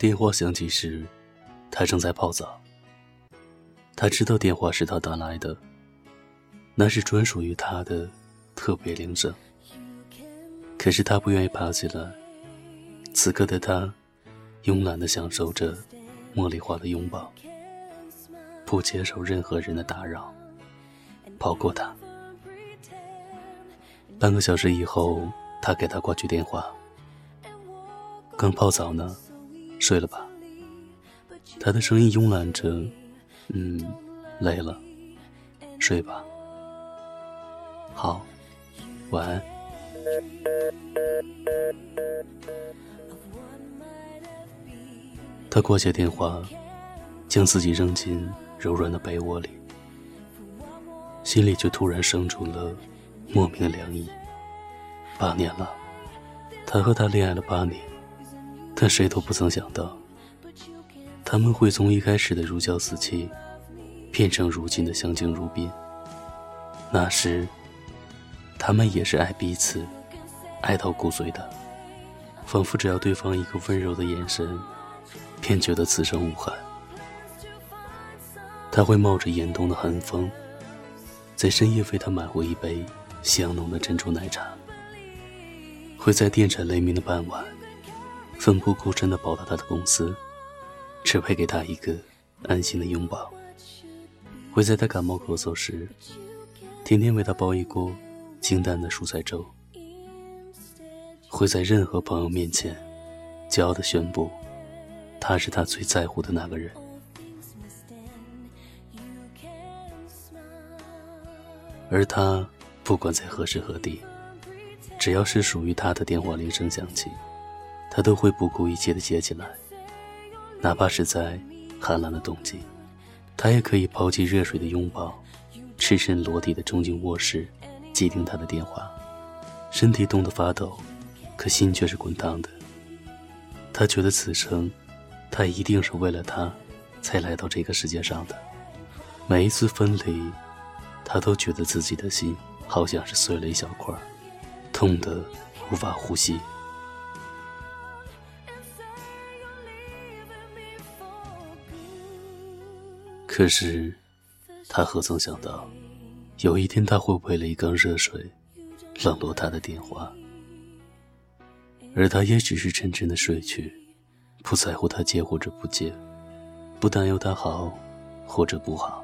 电话响起时，他正在泡澡。他知道电话是他打来的，那是专属于他的特别铃声。可是他不愿意爬起来。此刻的他，慵懒地享受着茉莉花的拥抱，不接受任何人的打扰，包括他。半个小时以后，他给他挂去电话。刚泡澡呢，睡了吧？他的声音慵懒着，嗯，累了，睡吧。好，晚安。他挂下电话，将自己扔进柔软的被窝里，心里却突然生出了莫名的凉意。八年了，他和她恋爱了八年，但谁都不曾想到，他们会从一开始的如胶似漆，变成如今的相敬如宾。那时。他们也是爱彼此，爱到骨髓的，仿佛只要对方一个温柔的眼神，便觉得此生无憾。他会冒着严冬的寒风，在深夜为她买回一杯香浓的珍珠奶茶；会在电闪雷鸣的傍晚，奋不顾身地跑到他的公司，只为给他一个安心的拥抱；会在他感冒咳嗽时，天天为他煲一锅。清淡的蔬菜粥，会在任何朋友面前骄傲的宣布，他是他最在乎的那个人。而他不管在何时何地，只要是属于他的电话铃声响起，他都会不顾一切的接起来，哪怕是在寒冷的冬季，他也可以抛弃热水的拥抱，赤身裸体的冲进卧室。接听他的电话，身体冻得发抖，可心却是滚烫的。他觉得此生，他一定是为了他，才来到这个世界上的。每一次分离，他都觉得自己的心好像是碎了一小块，痛得无法呼吸。可是，他何曾想到？有一天，他会为了一缸热水，冷落他的电话，而他也只是沉沉的睡去，不在乎他接或者不接，不担忧他好或者不好，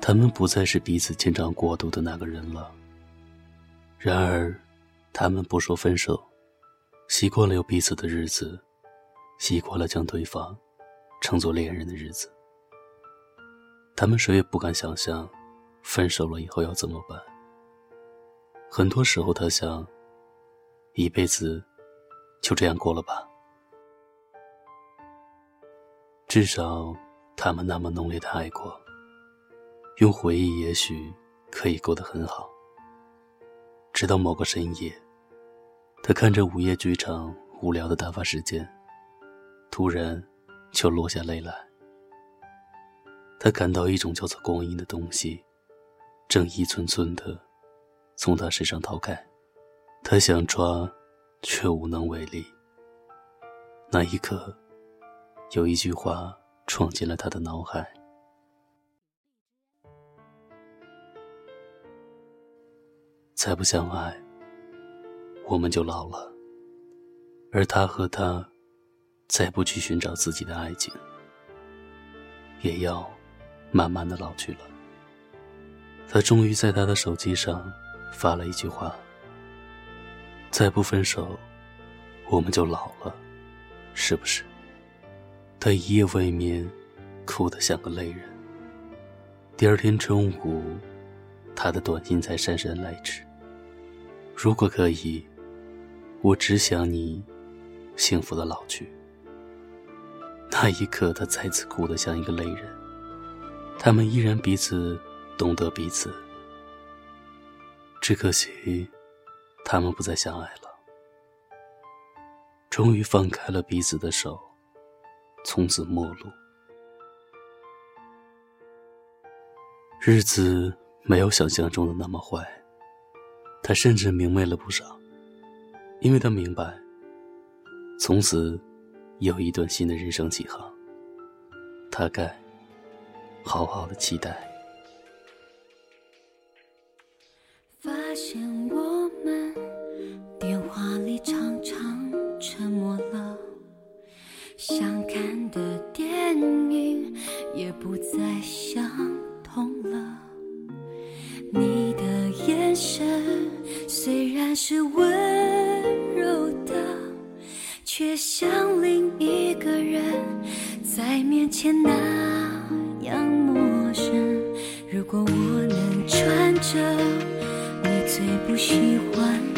他们不再是彼此牵肠过度的那个人了。然而，他们不说分手，习惯了有彼此的日子，习惯了将对方称作恋人的日子，他们谁也不敢想象。分手了以后要怎么办？很多时候，他想，一辈子就这样过了吧。至少，他们那么浓烈的爱过，用回忆也许可以过得很好。直到某个深夜，他看着午夜剧场无聊的打发时间，突然就落下泪来。他感到一种叫做光阴的东西。正一寸寸的从他身上逃开，他想抓，却无能为力。那一刻，有一句话闯进了他的脑海：再不相爱，我们就老了。而他和他，再不去寻找自己的爱情，也要慢慢的老去了。他终于在他的手机上发了一句话：“再不分手，我们就老了，是不是？”他一夜未眠，哭得像个泪人。第二天中午，他的短信才姗姗来迟：“如果可以，我只想你幸福的老去。”那一刻，他再次哭得像一个泪人。他们依然彼此。懂得彼此，只可惜，他们不再相爱了。终于放开了彼此的手，从此陌路。日子没有想象中的那么坏，他甚至明媚了不少，因为他明白，从此有一段新的人生起航，他该好好的期待。发现我们电话里常常沉默了，想看的电影也不再相同了。你的眼神虽然是温柔的，却像另一个人在面前那着你最不喜欢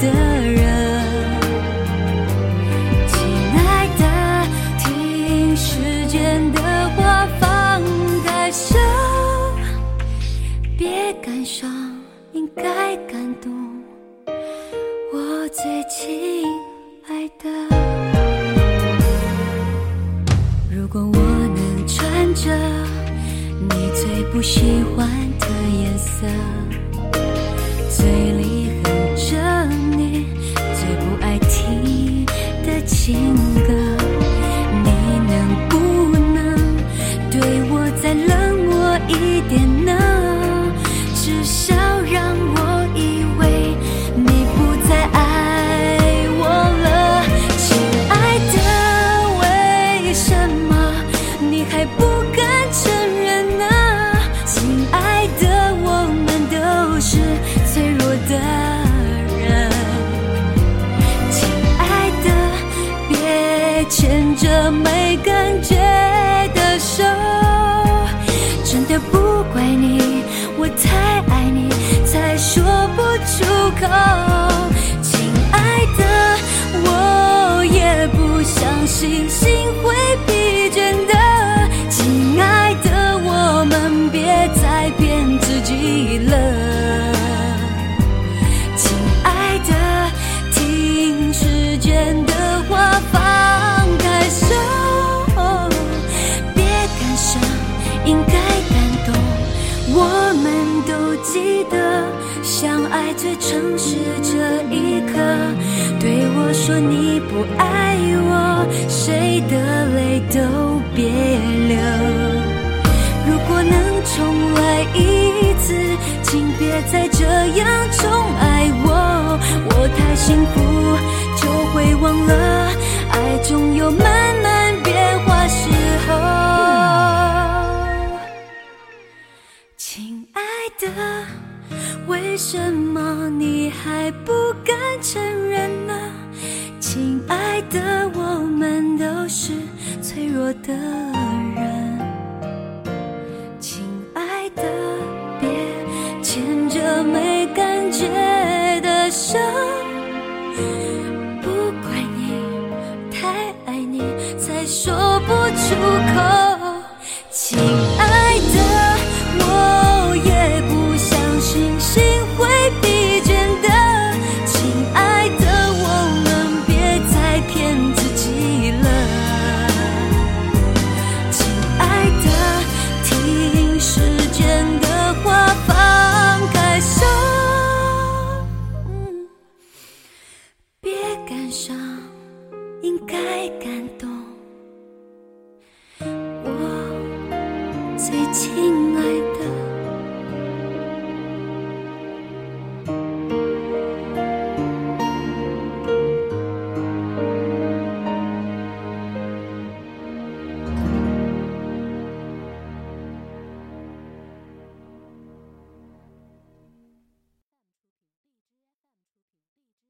的人亲爱的听时间的话放开手别感伤应该感动我最亲爱的。如果我能穿着你最不喜欢的颜色最情歌，口。亲爱的，我也不相信心会疲倦的。亲爱的，我们别再骗自己了。亲爱的，听时间的话，放开手，别感伤，应该感动。我们都记得相爱最诚实这一刻，对我说你不爱我，谁的泪都别流。如果能重来一次，请别再这样宠爱我。我太幸福，就会忘了爱总有慢慢什么你还不敢承认呢？亲爱的，我们都是脆弱的人。亲爱的，别牵着没感觉的手，